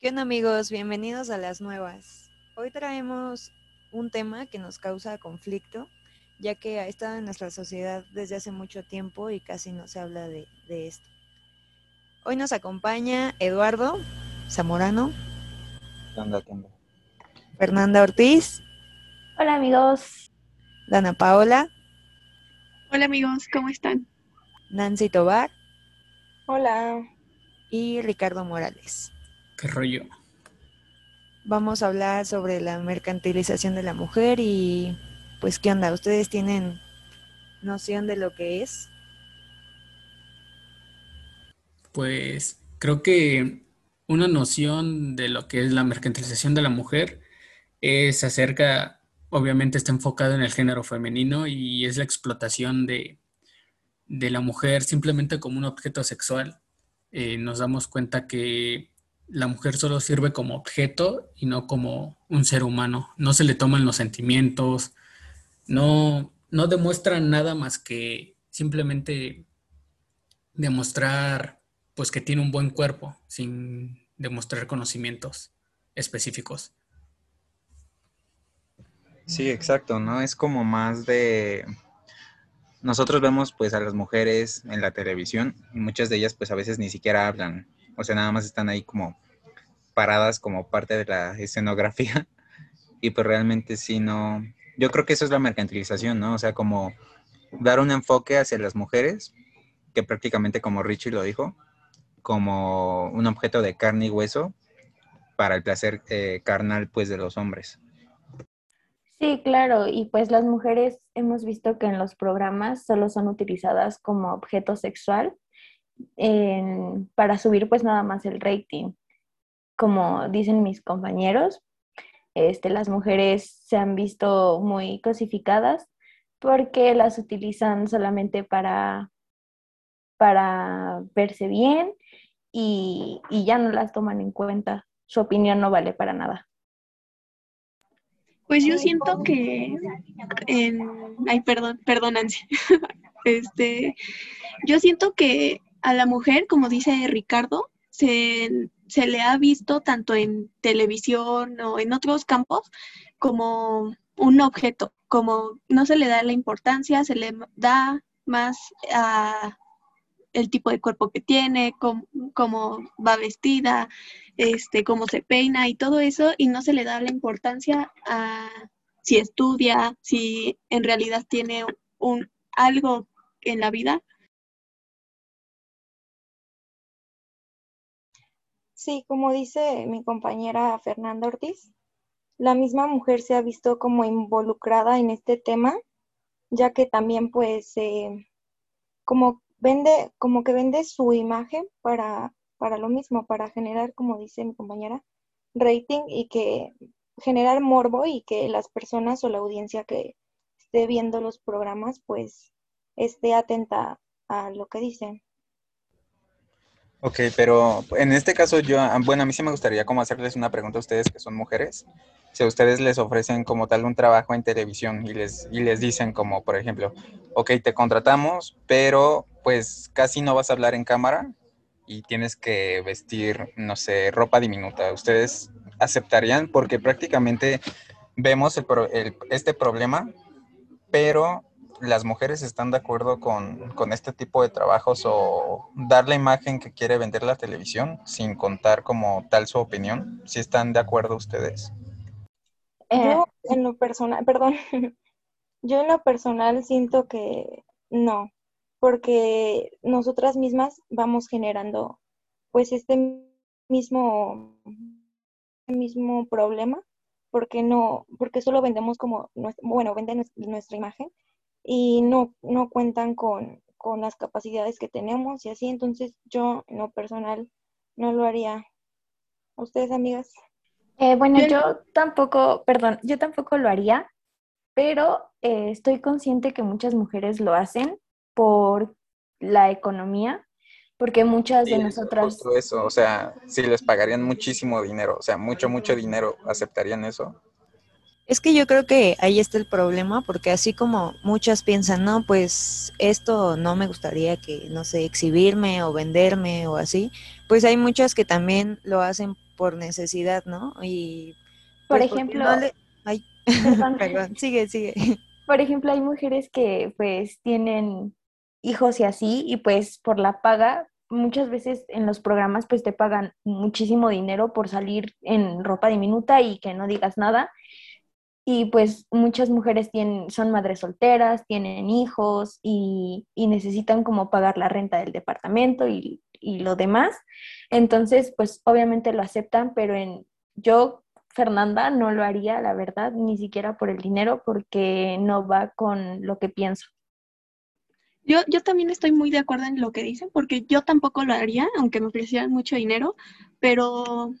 ¿Qué onda amigos? Bienvenidos a las nuevas. Hoy traemos un tema que nos causa conflicto, ya que ha estado en nuestra sociedad desde hace mucho tiempo y casi no se habla de, de esto. Hoy nos acompaña Eduardo Zamorano, ¿Qué onda, qué onda? Fernanda Ortiz, Hola amigos. Dana Paola, Hola amigos, ¿cómo están? Nancy Tobar Hola. y Ricardo Morales. ¿Qué rollo? Vamos a hablar sobre la mercantilización de la mujer y pues qué onda, ¿ustedes tienen noción de lo que es? Pues creo que una noción de lo que es la mercantilización de la mujer es acerca, obviamente está enfocado en el género femenino y es la explotación de, de la mujer simplemente como un objeto sexual. Eh, nos damos cuenta que la mujer solo sirve como objeto y no como un ser humano. No se le toman los sentimientos, no, no demuestran nada más que simplemente demostrar pues que tiene un buen cuerpo sin demostrar conocimientos específicos. Sí, exacto, ¿no? Es como más de... Nosotros vemos pues a las mujeres en la televisión y muchas de ellas pues a veces ni siquiera hablan, o sea, nada más están ahí como paradas como parte de la escenografía y pues realmente sí no... Yo creo que eso es la mercantilización, ¿no? O sea, como dar un enfoque hacia las mujeres, que prácticamente como Richie lo dijo, como un objeto de carne y hueso para el placer eh, carnal pues de los hombres. Sí, claro, y pues las mujeres hemos visto que en los programas solo son utilizadas como objeto sexual en- para subir pues nada más el rating. Como dicen mis compañeros, este, las mujeres se han visto muy cosificadas porque las utilizan solamente para, para verse bien y, y ya no las toman en cuenta. Su opinión no vale para nada. Pues yo siento que en... Ay, perdón, perdón, Nancy. Este, yo siento que a la mujer, como dice Ricardo, se, se le ha visto tanto en televisión o en otros campos como un objeto, como no se le da la importancia, se le da más a el tipo de cuerpo que tiene, cómo, cómo va vestida, este, cómo se peina y todo eso, y no se le da la importancia a si estudia, si en realidad tiene un algo en la vida. Sí, como dice mi compañera Fernanda Ortiz, la misma mujer se ha visto como involucrada en este tema, ya que también pues eh, como vende, como que vende su imagen para, para lo mismo, para generar, como dice mi compañera, rating y que generar morbo y que las personas o la audiencia que esté viendo los programas pues esté atenta a lo que dicen. Ok, pero en este caso yo, ah, bueno, a mí sí me gustaría como hacerles una pregunta a ustedes que son mujeres. Si a ustedes les ofrecen como tal un trabajo en televisión y les, y les dicen como, por ejemplo, ok, te contratamos, pero pues casi no vas a hablar en cámara y tienes que vestir, no sé, ropa diminuta. ¿Ustedes aceptarían? Porque prácticamente vemos el el- este problema, pero las mujeres están de acuerdo con, con este tipo de trabajos o dar la imagen que quiere vender la televisión sin contar como tal su opinión. ¿Si están de acuerdo ustedes? Eh, Yo en lo personal, perdón, yo en lo personal siento que no, porque nosotras mismas vamos generando pues este mismo, mismo problema, porque no, porque solo vendemos como, bueno, venden nues- nuestra imagen y no, no cuentan con, con las capacidades que tenemos y así, entonces yo en lo personal no lo haría. ¿Ustedes, amigas? Eh, bueno, Yo- yo tampoco, perdón, yo tampoco lo haría, pero eh, estoy consciente que muchas mujeres lo hacen por la economía, porque muchas de Sí, nosotras, justo eso, o sea, si les pagarían muchísimo dinero, o sea, mucho, mucho dinero, ¿aceptarían eso? Es que yo creo que ahí está el problema, porque así como muchas piensan, no, pues esto no me gustaría que, no sé, exhibirme o venderme o así, pues hay muchas que también lo hacen por necesidad, ¿no? Y por pues, ejemplo, no le- Ay, perdón. perdón, sigue, sigue. Por ejemplo, hay mujeres que pues tienen hijos y así, y pues por la paga, muchas veces en los programas pues te pagan muchísimo dinero por salir en ropa diminuta y que no digas nada. Y pues muchas mujeres tienen, son madres solteras, tienen hijos y, y necesitan como pagar la renta del departamento y, y lo demás. Entonces, pues obviamente lo aceptan, pero en yo Fernanda no lo haría, la verdad, ni siquiera por el dinero, porque no va con lo que pienso. Yo, yo también estoy muy de acuerdo en lo que dicen, porque yo tampoco lo haría, aunque me ofrecieran mucho dinero, pero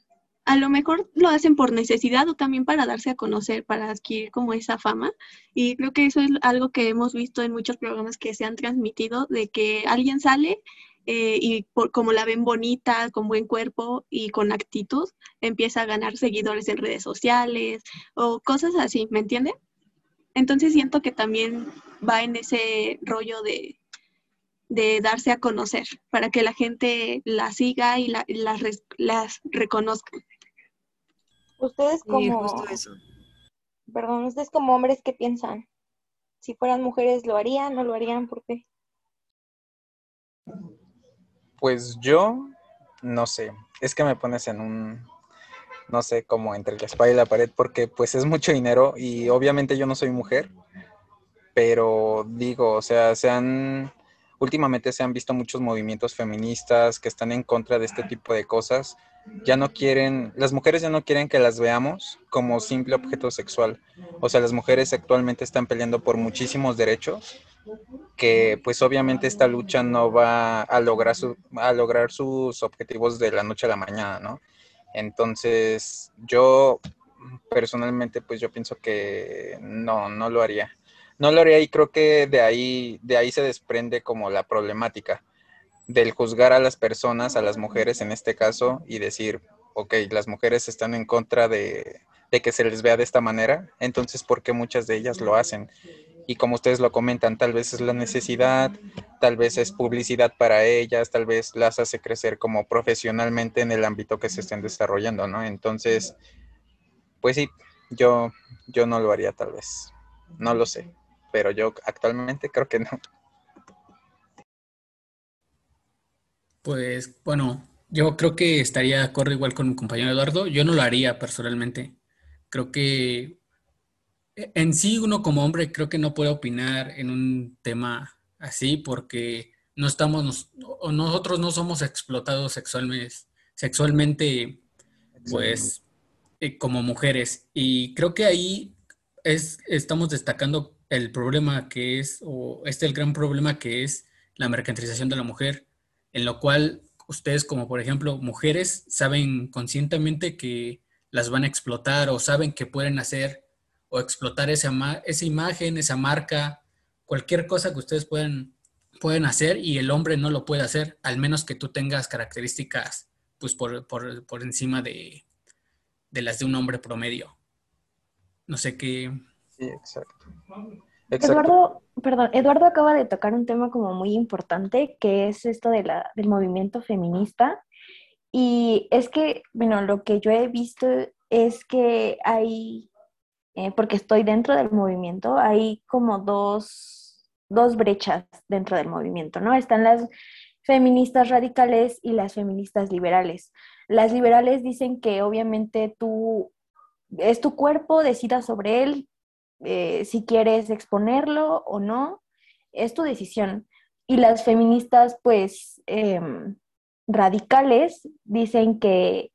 a lo mejor lo hacen por necesidad o también para darse a conocer, para adquirir como esa fama. Y creo que eso es algo que hemos visto en muchos programas que se han transmitido, de que alguien sale eh, y por, como la ven bonita, con buen cuerpo y con actitud, empieza a ganar seguidores en redes sociales o cosas así, ¿me entienden? Entonces siento que también va en ese rollo de, de darse a conocer para que la gente la siga y la, las, las reconozca. Ustedes Sí, como, justo eso. perdón, ustedes como hombres, ¿qué piensan? Si fueran mujeres, ¿lo harían? ¿No lo harían? ¿Por qué? Pues yo, no sé, es que me pones en un, no sé, como entre la espada y la pared, porque pues es mucho dinero y obviamente yo no soy mujer, pero digo, o sea, se han, últimamente se han visto muchos movimientos feministas que están en contra de este tipo de cosas. Ya no quieren, las mujeres ya no quieren que las veamos como simple objeto sexual. O sea, las mujeres actualmente están peleando por muchísimos derechos que pues obviamente esta lucha no va a lograr, su, a lograr sus objetivos de la noche a la mañana, ¿no? Entonces, yo personalmente pues yo pienso que no, no lo haría. No lo haría y creo que de ahí, de ahí se desprende como la problemática del juzgar a las personas, a las mujeres en este caso, y decir, ok, las mujeres están en contra de, de que se les vea de esta manera, entonces, ¿por qué muchas de ellas lo hacen? Y como ustedes lo comentan, tal vez es la necesidad, tal vez es publicidad para ellas, tal vez las hace crecer como profesionalmente en el ámbito que se estén desarrollando, ¿no? Entonces, pues sí, yo, yo no lo haría tal vez, no lo sé, pero yo actualmente creo que no. Pues bueno, yo creo que estaría de acuerdo igual con mi compañero Eduardo. Yo no lo haría personalmente. Creo que e, en sí uno como hombre creo que no puede opinar en un tema así porque no estamos, nosotros no somos explotados sexualmente, sexualmente pues eh, como mujeres. Y creo que ahí es, estamos destacando el problema que es, o este el gran problema que es la mercantilización de la mujer, en lo cual ustedes como por ejemplo mujeres saben conscientemente que las van a explotar o saben que pueden hacer o explotar esa, esa imagen, esa marca, cualquier cosa que ustedes pueden, pueden hacer y el hombre no lo puede hacer, al menos que tú tengas características pues por, por, por encima de, de las de un hombre promedio. No sé qué. Sí, exacto. Eduardo, perdón, Eduardo acaba de tocar un tema como muy importante, que es esto de la, del movimiento feminista. Y es que, bueno, lo que yo he visto es que hay, eh, porque estoy dentro del movimiento, hay como dos, dos brechas dentro del movimiento, ¿no? Están las feministas radicales y las feministas liberales. Las liberales dicen que obviamente tú es tu cuerpo, decidas sobre él, eh, si quieres exponerlo o no, es tu decisión. Y las feministas, pues, em, radicales dicen que,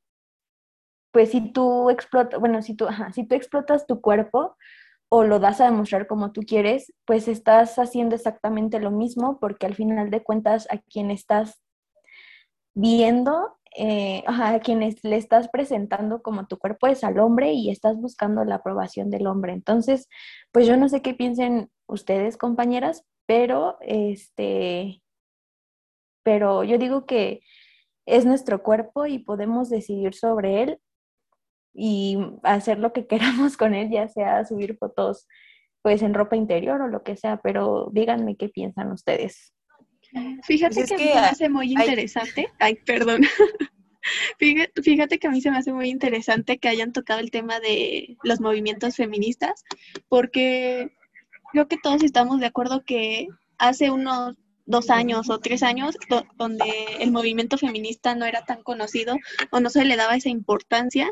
pues, si tú explotas, bueno, si tú, si tú explotas tu cuerpo o lo das a demostrar como tú quieres, pues estás haciendo exactamente lo mismo porque al final de cuentas a quien estás viendo, eh, a quienes le estás presentando como tu cuerpo es al hombre y estás buscando la aprobación del hombre. Entonces, pues yo no sé qué piensen ustedes, compañeras, pero este, pero yo digo que es nuestro cuerpo y podemos decidir sobre él y hacer lo que queramos con él, ya sea subir fotos pues en ropa interior o lo que sea, pero díganme qué piensan ustedes. Fíjate Pues es que, que me hay- hace muy interesante. Ay, perdón. Fíjate, fíjate que a mí se me hace muy interesante que hayan tocado el tema de los movimientos feministas, porque creo que todos estamos de acuerdo que hace unos dos años o tres años, donde el movimiento feminista no era tan conocido o no se le daba esa importancia,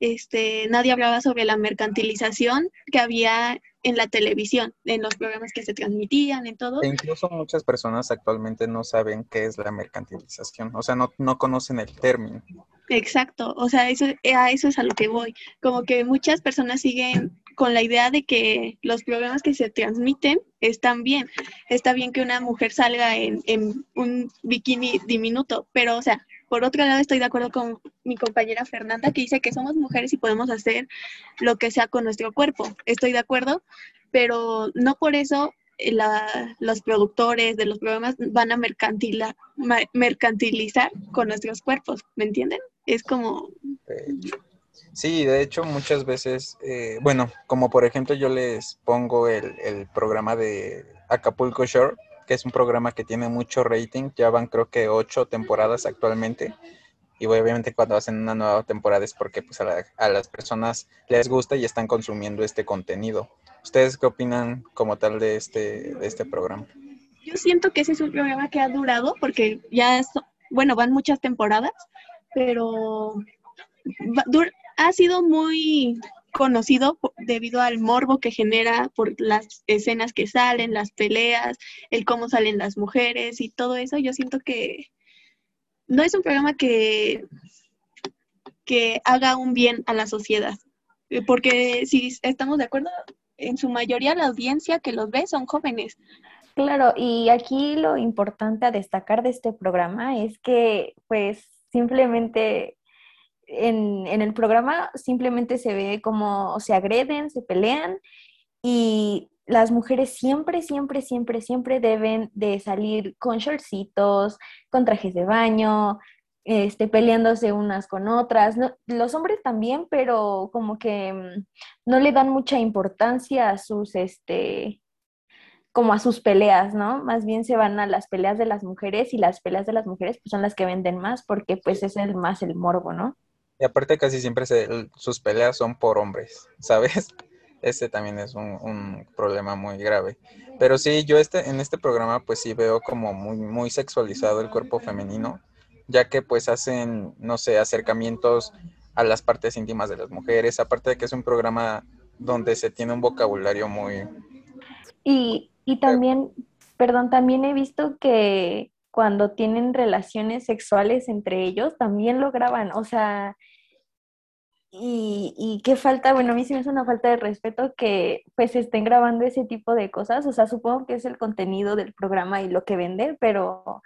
este, nadie hablaba sobre la mercantilización que había en la televisión, en los programas que se transmitían, en todo. E incluso muchas personas actualmente no saben qué es la mercantilización, o sea, no, no conocen el término. Exacto, o sea, eso, a eso es a lo que voy. Como que muchas personas siguen con la idea de que los programas que se transmiten están bien. Está bien que una mujer salga en, en un bikini diminuto, pero, o sea, por otro lado estoy de acuerdo con mi compañera Fernanda que dice que somos mujeres y podemos hacer lo que sea con nuestro cuerpo. Estoy de acuerdo, pero no por eso eh, los productores de los programas van a mercantilizar con nuestros cuerpos, ¿me entienden? Es como... Sí, de hecho muchas veces, eh, bueno, como por ejemplo yo les pongo el, el programa de Acapulco Shore, que es un programa que tiene mucho rating, ya van creo que ocho temporadas actualmente. Y obviamente cuando hacen una nueva temporada es porque pues a, las personas les gusta y están consumiendo este contenido. ¿Ustedes qué opinan como tal de este, de este programa? Yo siento que ese es un programa que ha durado porque ya, bueno, van muchas temporadas, pero ha sido muy conocido debido al morbo que genera por las escenas que salen, las peleas, el cómo salen las mujeres y todo eso. Yo siento que no es un programa que, que haga un bien a la sociedad. Eh, porque si estamos de acuerdo, en su mayoría la audiencia que los ve son jóvenes. Claro, y aquí lo importante a destacar de este programa es que pues simplemente en, el programa simplemente se ve como se agreden, se pelean y las mujeres siempre, siempre, siempre, siempre deben de salir con shortcitos, con trajes de baño, este, peleándose unas con otras. los hombres también, pero como que mm, no le dan mucha importancia a sus, este, como a sus peleas, ¿no? Más bien se van a las peleas de las mujeres y las peleas de las mujeres pues son las que venden más porque pues es el más el morbo, ¿no? Y aparte casi siempre sus peleas son por hombres, ¿sabes? Este también es un, problema muy grave. Pero sí, yo este, en este programa pues sí veo como muy, muy sexualizado el cuerpo femenino, ya que pues hacen, no sé, acercamientos a las partes íntimas de las mujeres, aparte de que es un programa donde se tiene un vocabulario muy... Y, y también, perdón, también he visto que cuando tienen relaciones sexuales entre ellos, también lo graban, o sea, y, y qué falta, bueno, a mí sí me es una falta de respeto que pues estén grabando ese tipo de cosas, o sea, supongo que es el contenido del programa y lo que vende, pero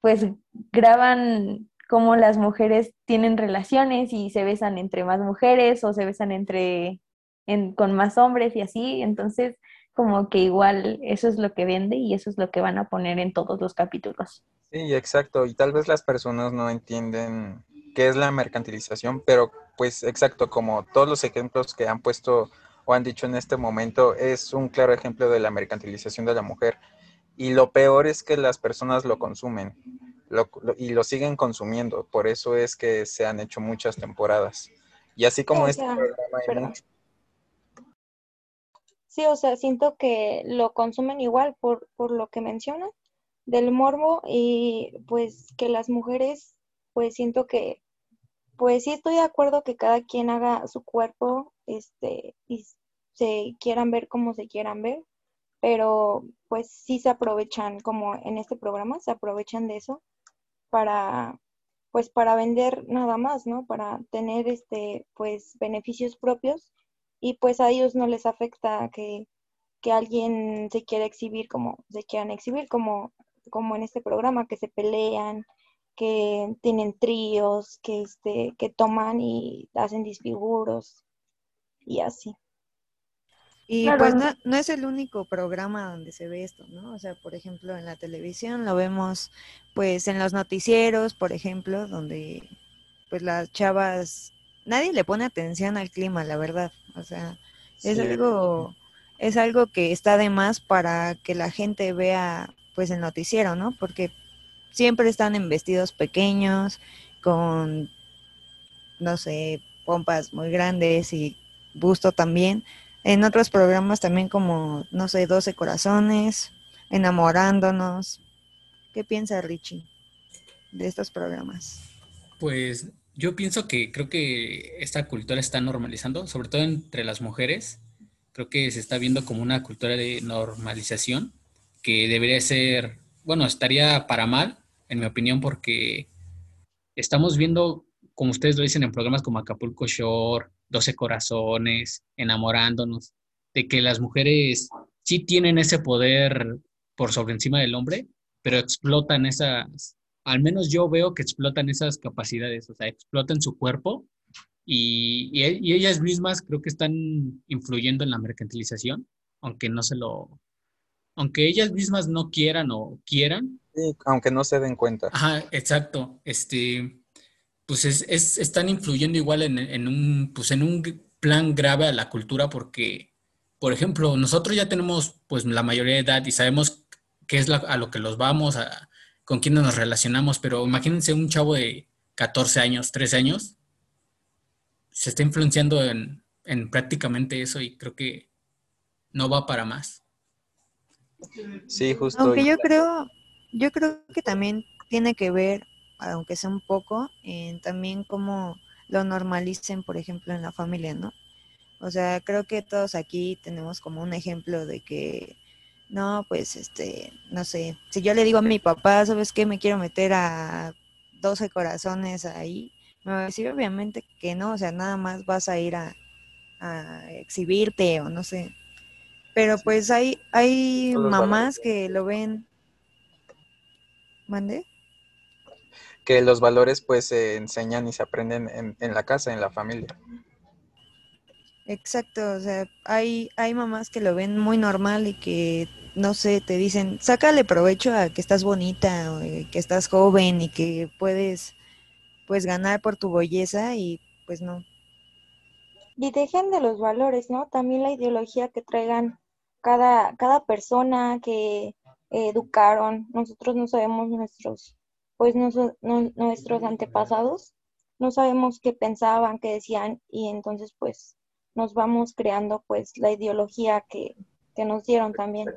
pues graban cómo las mujeres tienen relaciones y se besan entre más mujeres o se besan entre con más hombres y así, entonces como que igual eso es lo que vende y eso es lo que van a poner en todos los capítulos. Sí, exacto, y tal vez las personas no entienden qué es la mercantilización, pero pues exacto, como todos los ejemplos que han puesto o han dicho en este momento, es un claro ejemplo de la mercantilización de la mujer. Y lo peor es que las personas lo consumen y lo siguen consumiendo. Por eso es que se han hecho muchas temporadas. Y así como este programa hay Sí, o sea, siento que lo consumen igual por, por lo que mencionan del morbo y pues que las mujeres, pues siento que, pues sí estoy de acuerdo que cada quien haga su cuerpo, este, y se quieran ver como se quieran ver, pero pues sí se aprovechan, como en este programa, se aprovechan de eso para, pues para vender nada más, ¿no? Para tener, este, pues beneficios propios y pues a ellos no les afecta que, alguien se quiera exhibir como se quieran exhibir, como, como en este programa, que se pelean, que tienen tríos, que, este, que toman y hacen disfiguros y así. Y pues no, no, es el único programa donde se ve esto, ¿no? O sea, por ejemplo, en la televisión lo vemos pues en los noticieros, por ejemplo, donde pues las chavas nadie le pone atención al clima, la verdad. O sea, es algo es algo que está de más para que la gente vea pues el noticiero, ¿no? Porque siempre están en vestidos pequeños, con, no sé, pompas muy grandes y busto también. En otros programas también como, no sé, 12 corazones, enamorándonos. ¿Qué piensa Richie de estos programas? Pues yo pienso que creo que esta cultura está normalizando, sobre todo entre las mujeres. Creo que se está viendo como una cultura de normalización que debería ser, bueno, estaría para mal, en mi opinión, porque estamos viendo, como ustedes lo dicen en programas como Acapulco Shore, 12 Corazones, Enamorándonos, de que las mujeres sí tienen ese poder por sobre encima del hombre, pero explotan esas, al menos yo veo que explotan esas capacidades, o sea, explotan su cuerpo y, y, ellas mismas creo que están influyendo en la mercantilización, aunque no se lo, aunque ellas mismas no quieran o quieran. Sí, aunque no se den cuenta. Ajá, exacto. Este, pues es, es, están influyendo igual en, en, un, pues en un plan grave a la cultura porque, por ejemplo, nosotros ya tenemos pues la mayoría de edad y sabemos qué es a lo que los vamos, a, con quiénes nos relacionamos, pero imagínense un chavo de 14 años, 13 años, se está influenciando en, en prácticamente eso y creo que no va para más. Sí, justo. Aunque yo creo, yo creo que también tiene que ver, aunque sea un poco, en también cómo lo normalicen, por ejemplo, en la familia, ¿no? O sea, creo que todos aquí tenemos como un ejemplo de que, no, pues, este, no sé, si yo le digo a mi papá, ¿sabes qué? Me quiero meter a 12 corazones ahí, me va a decir obviamente que no, o sea, nada más vas a ir a, a exhibirte o no sé. Pero pues hay, hay mamás que lo ven. ¿Mande? Que los valores pues se enseñan y se aprenden en, en, la casa, en la familia. Exacto, o sea, hay, hay mamás que lo ven muy normal y que, no sé, te dicen, sácale provecho a que estás bonita, o que estás joven y que puedes, pues, ganar por tu belleza y pues no. Y dejen de los valores, ¿no? También la ideología que traigan cada, cada persona que educaron, nosotros no sabemos nuestros, pues nuestros antepasados, no sabemos qué pensaban, qué decían, y entonces pues nos vamos creando pues la ideología que, que nos dieron también.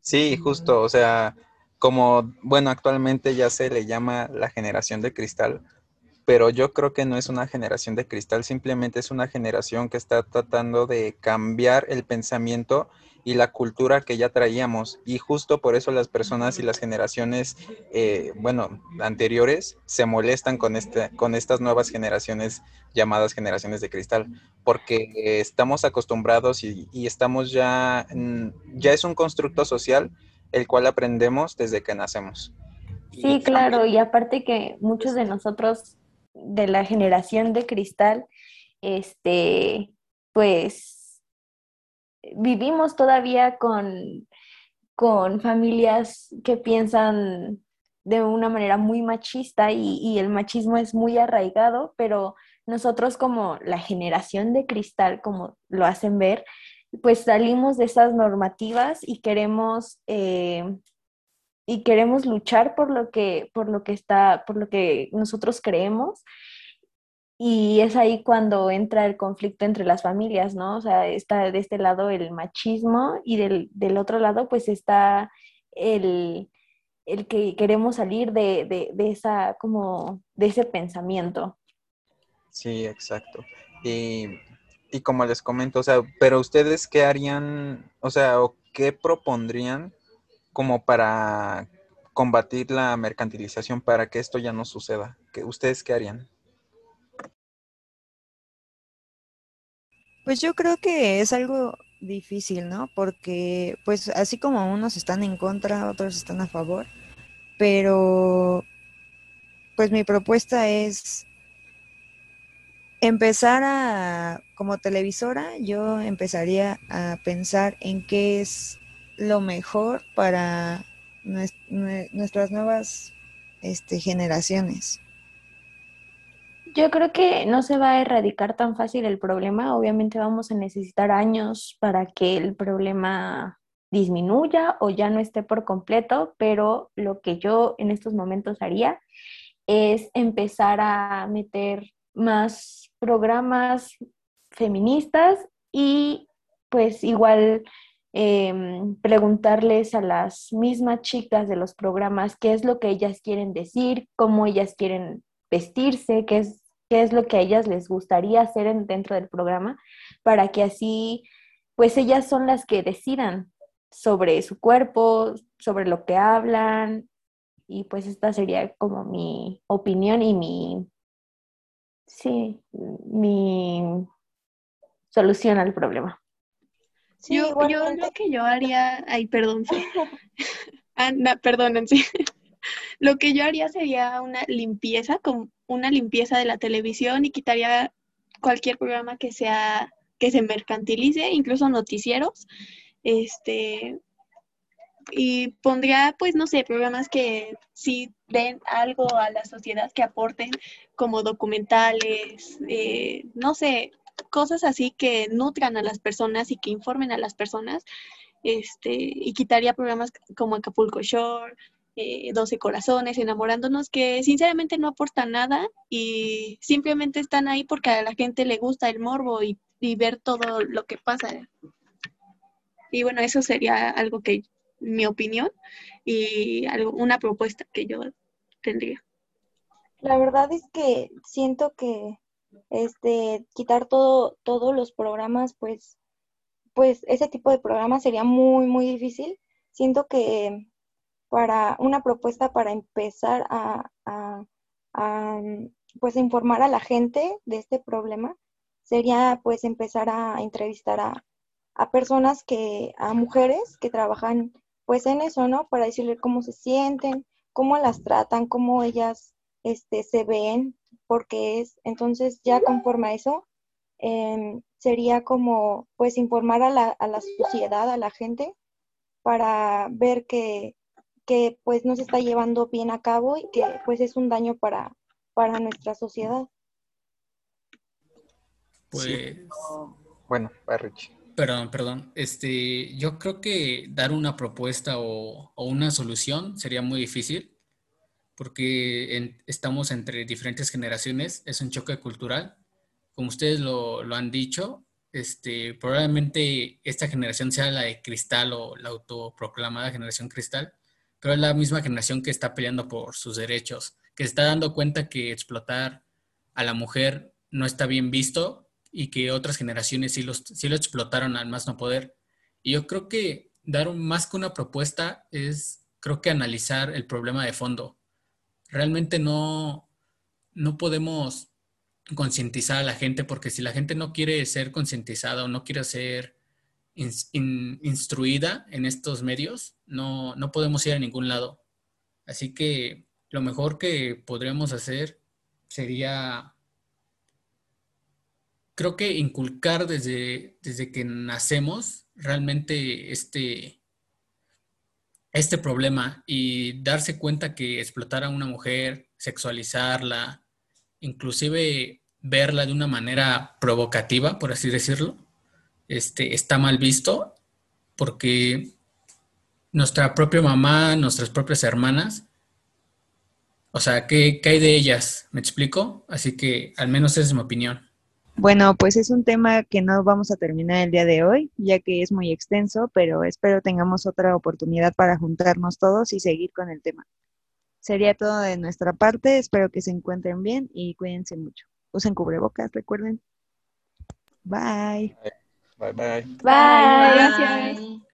Sí, justo, o sea, como, bueno, actualmente ya se le llama la generación de cristal, pero yo creo que no es una generación de cristal, simplemente es una generación que está tratando de cambiar el pensamiento y la cultura que ya traíamos. Y justo por eso las personas y las generaciones, eh, bueno, anteriores, se molestan con, este, con estas nuevas generaciones llamadas generaciones de cristal, porque estamos acostumbrados y, y estamos ya, ya es un constructo social el cual aprendemos desde que nacemos. Sí, claro, y aparte que muchos de nosotros de la generación de cristal, este, pues vivimos todavía con, con familias que piensan de una manera muy machista y, el machismo es muy arraigado, pero nosotros como la generación de cristal, como lo hacen ver, pues salimos de esas normativas y queremos eh, y queremos luchar por lo que, por lo que está, por lo que nosotros creemos. Y es ahí cuando entra el conflicto entre las familias, ¿no? O sea, está de este lado el machismo y del, del otro lado pues está el, el que queremos salir de, de, de, esa, como, de ese pensamiento. Sí, exacto. Y, y como les comento, o sea, pero ustedes qué harían, o sea, o qué propondrían como para combatir la mercantilización para que esto ya no suceda? ¿Qué, ¿Ustedes qué harían? Pues yo creo que es algo difícil, ¿no? Porque pues así como unos están en contra, otros están a favor, pero pues mi propuesta es empezar a, como televisora, yo empezaría a pensar en qué es lo mejor para nuestras nuevas este, generaciones. Yo creo que no se va a erradicar tan fácil el problema. Obviamente vamos a necesitar años para que el problema disminuya o ya no esté por completo, pero lo que yo en estos momentos haría es empezar a meter más programas feministas y pues igual em, preguntarles a las mismas chicas de los programas qué es lo que ellas quieren decir, cómo ellas quieren vestirse, qué es, qué es lo que a ellas les gustaría hacer dentro del programa, para que así, pues ellas son las que decidan sobre su cuerpo, sobre lo que hablan, y pues esta sería como mi opinión y mi, sí, mi solución al problema. Sí, yo, lo que yo haría, ay, perdón, sí. Anda, perdón, sí. Lo que yo haría sería una limpieza, con una limpieza de la televisión y quitaría cualquier programa que sea que se mercantilice, incluso noticieros, este, y pondría, pues, no sé, programas que sí den algo a la sociedad, que aporten como documentales, eh, no sé, cosas así que nutran a las personas y que informen a las personas, este, y quitaría programas como Acapulco Shore, eh, 12 Corazones, Enamorándonos, que sinceramente no aportan nada y simplemente están ahí porque a la gente le gusta el morbo y, y ver todo lo que pasa. Y bueno, eso sería algo que, mi opinión, y algo, una propuesta que yo tendría. La verdad es que siento que este quitar todo todos los programas pues pues ese tipo de programas sería muy muy difícil siento que para una propuesta para empezar a, pues informar a la gente de este problema sería pues empezar a entrevistar a, a personas que a mujeres que trabajan pues en eso no para decirle cómo se sienten cómo las tratan cómo ellas este se ven porque es, entonces ya conforme a eso, em, sería como pues informar a la, a la, sociedad, a la gente, para ver que, que pues no se está llevando bien a cabo y que pues es un daño para, para nuestra sociedad. Pues... Bueno, Rich. Perdón, perdón. Este, yo creo que dar una propuesta o, o una solución sería muy difícil porque estamos entre diferentes generaciones, es un choque cultural. Como ustedes lo, lo, han dicho, este, probablemente esta generación sea la de cristal o la autoproclamada generación cristal, pero es la misma generación que está peleando por sus derechos, que está dando cuenta que explotar a la mujer no está bien visto y que otras generaciones sí, sí lo explotaron al más no poder. Y yo creo que dar más que una propuesta es, creo que analizar el problema de fondo realmente no, no podemos concientizar a la gente porque si la gente no quiere ser concientizada o no quiere ser instruida en estos medios, no, no podemos ir a ningún lado. Así que lo mejor que podríamos hacer sería, creo que inculcar desde, desde que nacemos realmente este, este problema y darse cuenta que explotar a una mujer, sexualizarla, inclusive verla de una manera provocativa, por así decirlo, este, está mal visto porque nuestra propia mamá, nuestras propias hermanas, o sea, ¿qué, ¿qué, hay de ellas? ¿Me explico? Así que al menos esa es mi opinión. Bueno, pues es un tema que no vamos a terminar el día de hoy, ya que es muy extenso, pero espero tengamos otra oportunidad para juntarnos todos y seguir con el tema. Sería todo de nuestra parte, espero que se encuentren bien y cuídense mucho. Usen cubrebocas, recuerden. Bye. Bye bye. Bye. Gracias.